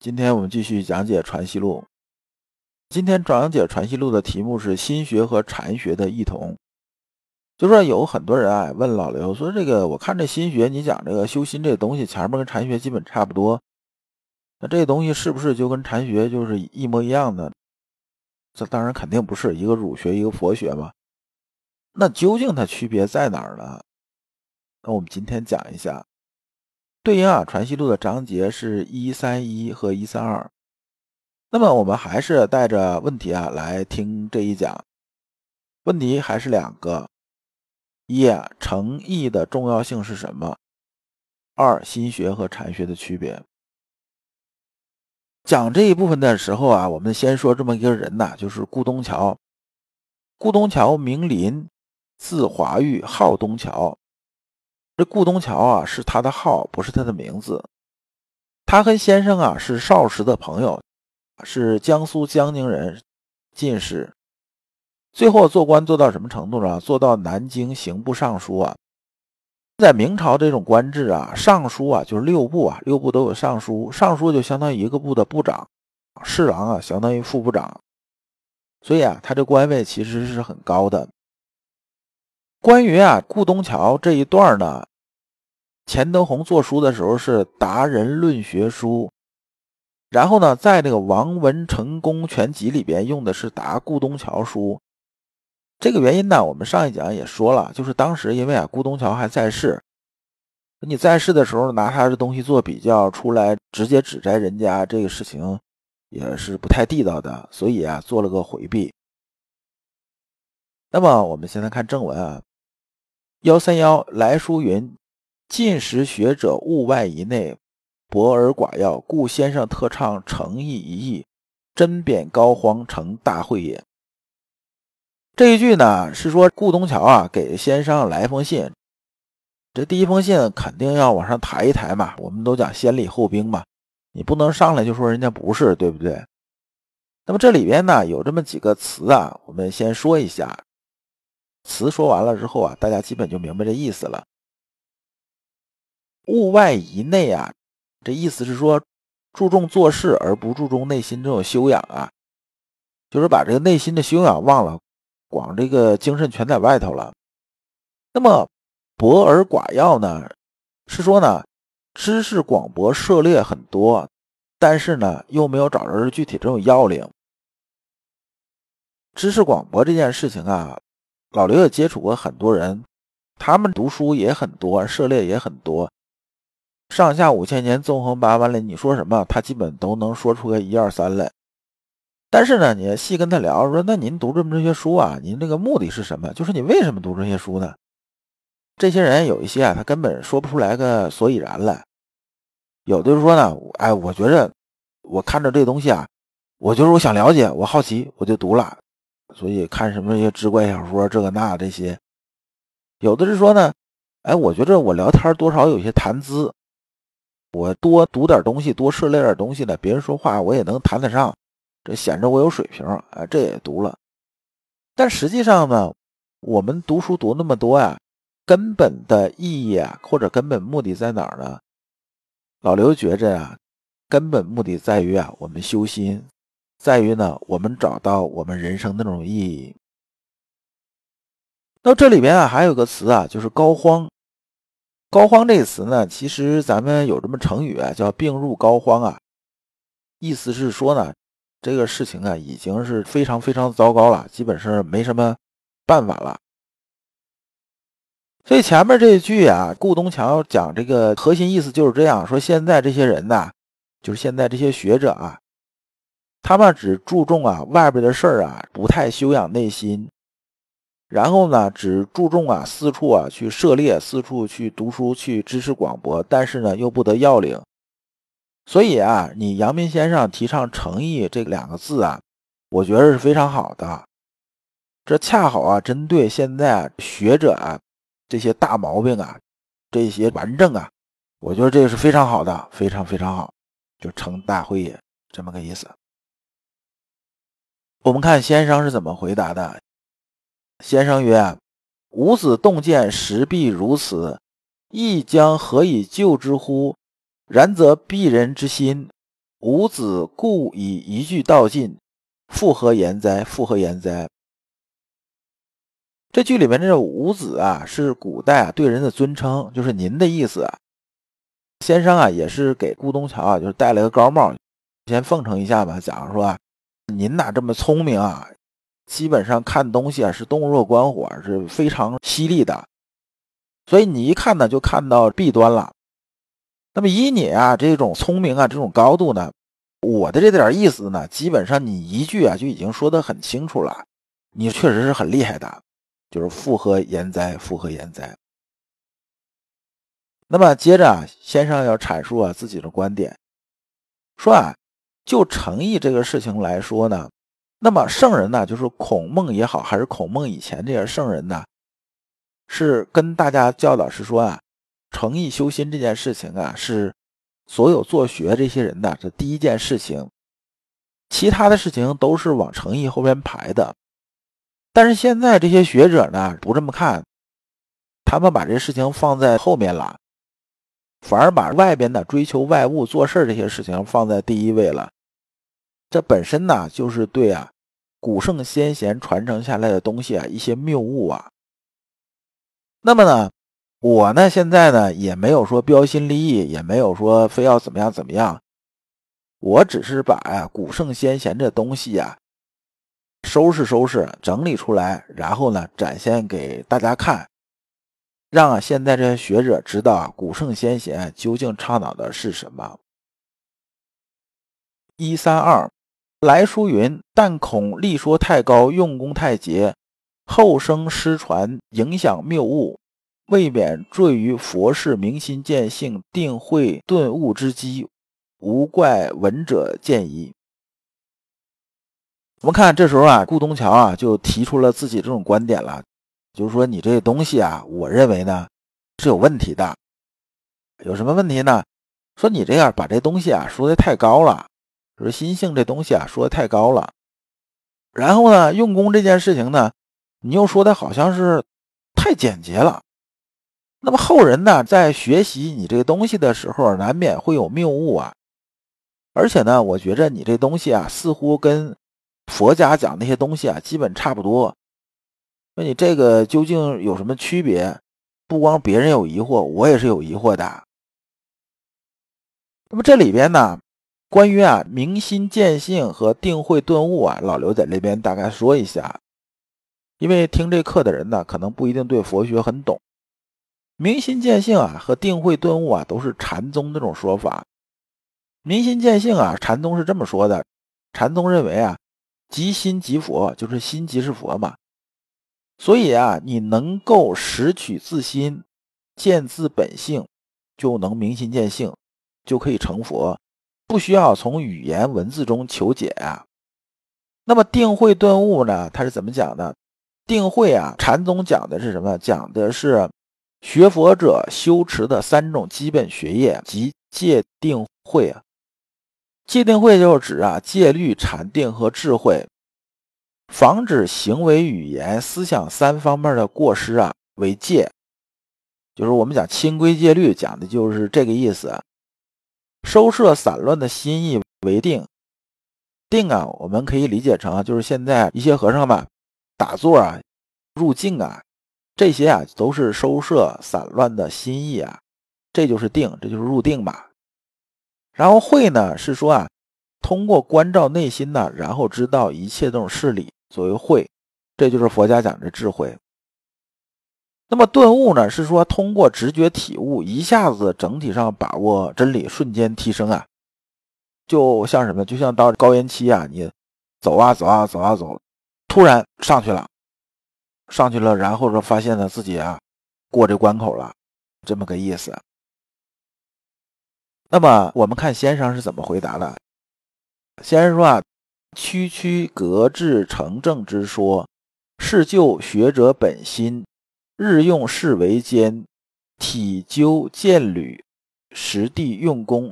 今天我们继续讲解《传习录》。今天讲解《传习录》的题目是心学和禅学的异同。就说有很多人啊问老刘说：“这个我看这心学，你讲这个修心这东西，前面跟禅学基本差不多。那这东西是不是就跟禅学就是一模一样的？”这当然肯定不是，一个儒学，一个佛学嘛。那究竟它区别在哪儿呢？那我们今天讲一下。对应啊，《传习录》的章节是一三一和一三二。那么我们还是带着问题啊来听这一讲。问题还是两个：一啊，诚意的重要性是什么？二，心学和禅学的区别。讲这一部分的时候啊，我们先说这么一个人呐，就是顾东桥。顾东桥名林，字华玉，号东桥。这顾东桥啊，是他的号，不是他的名字。他和先生啊是少时的朋友，是江苏江宁人，进士。最后做官做到什么程度呢？做到南京刑部尚书啊。在明朝这种官制啊，尚书啊就是六部啊，六部都有尚书，尚书就相当于一个部的部长，侍郎啊相当于副部长。所以啊，他这官位其实是很高的。关于啊顾东桥这一段呢。钱德洪做书的时候是达人论学书，然后呢，在这个王文成功全集里边用的是达顾东桥书。这个原因呢，我们上一讲也说了，就是当时因为啊顾东桥还在世，你在世的时候拿他的东西做比较出来，直接指摘人家这个事情也是不太地道的，所以啊做了个回避。那么我们现在看正文啊，幺三幺来书云。进识学者物外以内，博而寡要，故先生特倡诚意一义，针砭膏肓成大会也。这一句呢，是说顾东桥啊给先生来封信，这第一封信肯定要往上抬一抬嘛。我们都讲先礼后兵嘛，你不能上来就说人家不是，对不对？那么这里边呢有这么几个词啊，我们先说一下。词说完了之后啊，大家基本就明白这意思了。物外一内啊，这意思是说注重做事而不注重内心这种修养啊，就是把这个内心的修养忘了，光这个精神全在外头了。那么博而寡要呢，是说呢知识广博涉猎很多，但是呢又没有找着具体这种要领。知识广博这件事情啊，老刘也接触过很多人，他们读书也很多，涉猎也很多。上下五千年，纵横八万里，你说什么，他基本都能说出个一二三来。但是呢，你细跟他聊，说那您读这么这些书啊，您这个目的是什么？就是你为什么读这些书呢？这些人有一些啊，他根本说不出来个所以然来。有的就说呢，哎，我觉着我看着这东西啊，我就是我想了解，我好奇，我就读了。所以看什么一些志怪小说，这个那这些。有的是说呢，哎，我觉着我聊天多少有些谈资。我多读点东西，多涉猎点东西呢，别人说话我也能谈得上，这显着我有水平啊。这也读了，但实际上呢，我们读书读那么多呀，根本的意义啊，或者根本目的在哪儿呢？老刘觉着啊，根本目的在于啊，我们修心，在于呢，我们找到我们人生那种意义。那这里边啊，还有个词啊，就是膏肓。膏肓这个词呢，其实咱们有这么成语啊，叫病入膏肓啊，意思是说呢，这个事情啊已经是非常非常糟糕了，基本是没什么办法了。所以前面这一句啊，顾东桥讲这个核心意思就是这样说：现在这些人呐，就是现在这些学者啊，他们只注重啊外边的事儿啊，不太修养内心。然后呢，只注重啊四处啊去涉猎，四处去读书，去知识广博，但是呢又不得要领，所以啊，你阳明先生提倡诚意这两个字啊，我觉得是非常好的。这恰好啊，针对现在学者啊这些大毛病啊，这些顽症啊，我觉得这个是非常好的，非常非常好，就成大会也这么个意思。我们看先生是怎么回答的。先生曰：“吾子洞见实必如此，亦将何以救之乎？然则鄙人之心，吾子故以一句道尽，复何言哉？复何言哉？”这句里面这个“吾子”啊，是古代啊对人的尊称，就是您的意思。先生啊，也是给顾东桥啊，就是戴了个高帽，先奉承一下吧，假如说：“您哪这么聪明啊？”基本上看东西啊是洞若观火，是非常犀利的，所以你一看呢就看到弊端了。那么以你啊这种聪明啊这种高度呢，我的这点意思呢，基本上你一句啊就已经说得很清楚了。你确实是很厉害的，就是复合言哉，复合言哉。那么接着啊，先生要阐述啊自己的观点，说啊，就诚意这个事情来说呢。那么圣人呢，就是孔孟也好，还是孔孟以前这些圣人呢，是跟大家教导是说啊，诚意修心这件事情啊，是所有做学这些人的这第一件事情，其他的事情都是往诚意后边排的。但是现在这些学者呢，不这么看，他们把这事情放在后面了，反而把外边的追求外物做事这些事情放在第一位了。这本身呢，就是对啊，古圣先贤传承下来的东西啊，一些谬误啊。那么呢，我呢现在呢也没有说标新立异，也没有说非要怎么样怎么样，我只是把呀古圣先贤这东西呀收拾收拾，整理出来，然后呢展现给大家看，让现在这些学者知道古圣先贤究竟倡导的是什么。一三二。来书云：“但恐力说太高，用功太竭，后生失传，影响谬误，未免坠于佛事明心见性、定慧顿悟之机，无怪闻者见疑。”我们看这时候啊，顾东桥啊就提出了自己这种观点了，就是说你这东西啊，我认为呢是有问题的。有什么问题呢？说你这样把这东西啊说的太高了。就是心性这东西啊，说的太高了。然后呢，用功这件事情呢，你又说的好像是太简洁了。那么后人呢，在学习你这个东西的时候，难免会有谬误啊。而且呢，我觉着你这东西啊，似乎跟佛家讲那些东西啊，基本差不多。那你这个究竟有什么区别？不光别人有疑惑，我也是有疑惑的。那么这里边呢？关于啊明心见性和定慧顿悟啊，老刘在这边大概说一下，因为听这课的人呢，可能不一定对佛学很懂。明心见性啊和定慧顿悟啊，都是禅宗这种说法。明心见性啊，禅宗是这么说的：禅宗认为啊，即心即佛，就是心即是佛嘛。所以啊，你能够识取自心，见自本性，就能明心见性，就可以成佛。不需要从语言文字中求解啊。那么定慧顿悟呢？它是怎么讲的？定慧啊，禅宗讲的是什么？讲的是学佛者修持的三种基本学业，即戒定慧啊。戒定慧就是指啊戒律、禅定和智慧，防止行为、语言、思想三方面的过失啊为戒，就是我们讲清规戒律，讲的就是这个意思。收摄散乱的心意为定，定啊，我们可以理解成就是现在一些和尚吧打坐啊、入静啊，这些啊都是收摄散乱的心意啊，这就是定，这就是入定嘛。然后慧呢是说啊，通过关照内心呢，然后知道一切这种事理，作为慧，这就是佛家讲的智慧。那么顿悟呢，是说通过直觉体悟，一下子整体上把握真理，瞬间提升啊，就像什么？就像到高原期啊，你走啊走啊走啊走，突然上去了，上去了，然后说发现呢自己啊过这关口了，这么个意思。那么我们看先生是怎么回答的。先生说啊，区区格致成正之说，是就学者本心，日用事为艰，体究见履，实地用功，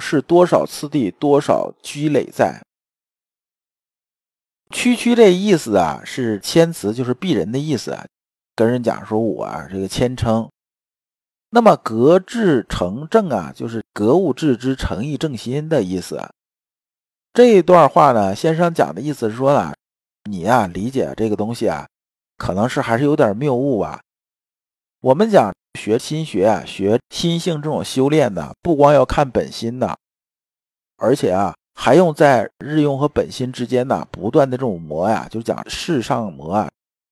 是多少次第，多少积累在。区区这意思啊，是谦辞，就是鄙人的意思啊，跟人讲说我啊这个谦称。那么格致诚正啊，就是格物致知、诚意正心的意思。这一段话呢，先生讲的意思是说呢，你呀理解这个东西啊，可能是还是有点谬误啊。我们讲学心学啊，学心性这种修炼呢，不光要看本心的，而且啊，还用在日用和本心之间呢，不断的这种磨呀，就讲世上磨啊，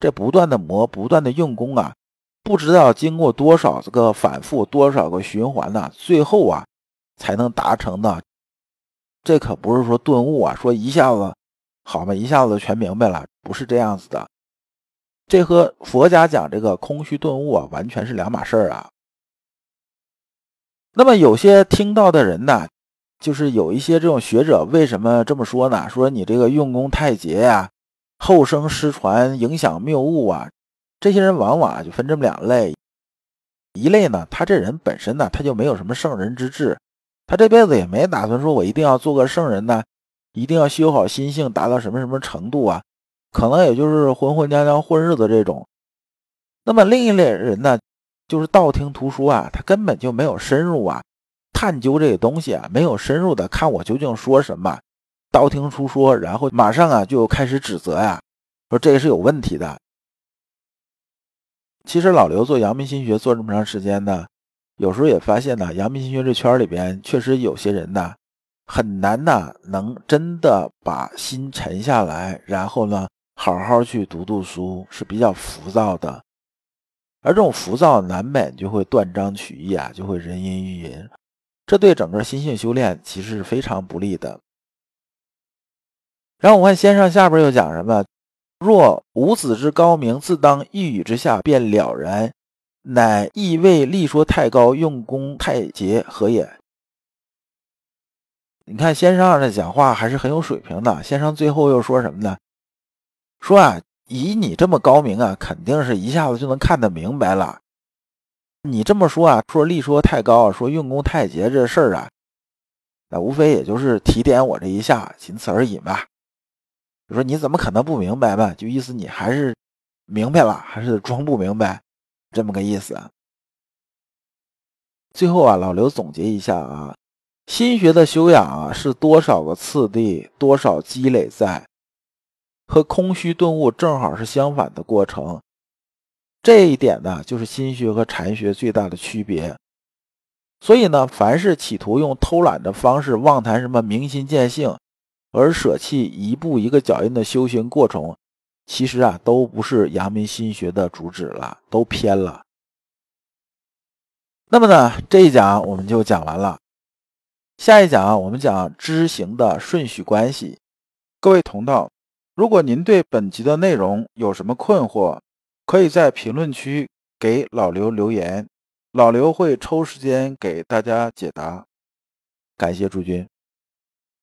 这不断的磨，不断的用功啊。不知道经过多少个反复，多少个循环呢？最后啊，才能达成的。这可不是说顿悟啊，说一下子好嘛，一下子全明白了，不是这样子的。这和佛家讲这个空虚顿悟啊，完全是两码事儿啊。那么有些听到的人呢，就是有一些这种学者，为什么这么说呢？说你这个用功太节呀，后生失传，影响谬误啊。这些人往往就分这么两类，一类呢，他这人本身呢，他就没有什么圣人之志，他这辈子也没打算说我一定要做个圣人呢，一定要修好心性，达到什么什么程度啊，可能也就是混混娘娘混日子这种。那么另一类人呢，就是道听途说啊，他根本就没有深入啊探究这个东西啊，没有深入的看我究竟说什么，道听途说，然后马上啊就开始指责呀，说这个是有问题的。其实老刘做阳明心学做这么长时间呢，有时候也发现呢，阳明心学这圈里边确实有些人呢，很难呢能真的把心沉下来，然后呢好好去读读书，是比较浮躁的。而这种浮躁难免就会断章取义啊，就会人云亦云，这对整个心性修炼其实是非常不利的。然后我看先生下边又讲什么？若吾子之高明，自当一语之下便了然，乃意味力说太高，用功太节，何也？你看先生这讲话还是很有水平的。先生最后又说什么呢？说啊，以你这么高明啊，肯定是一下子就能看得明白了。你这么说啊，说力说太高，说用功太节这事儿啊，那无非也就是提点我这一下，仅此而已嘛。说你怎么可能不明白嘛？就意思你还是明白了，还是装不明白，这么个意思。最后啊，老刘总结一下啊，心学的修养啊，是多少个次第，多少积累在，和空虚顿悟正好是相反的过程。这一点呢，就是心学和禅学最大的区别。所以呢，凡是企图用偷懒的方式妄谈什么明心见性。而舍弃一步一个脚印的修行过程，其实啊，都不是阳明心学的主旨了，都偏了。那么呢，这一讲我们就讲完了。下一讲我们讲知行的顺序关系。各位同道，如果您对本集的内容有什么困惑，可以在评论区给老刘留言，老刘会抽时间给大家解答。感谢诸君。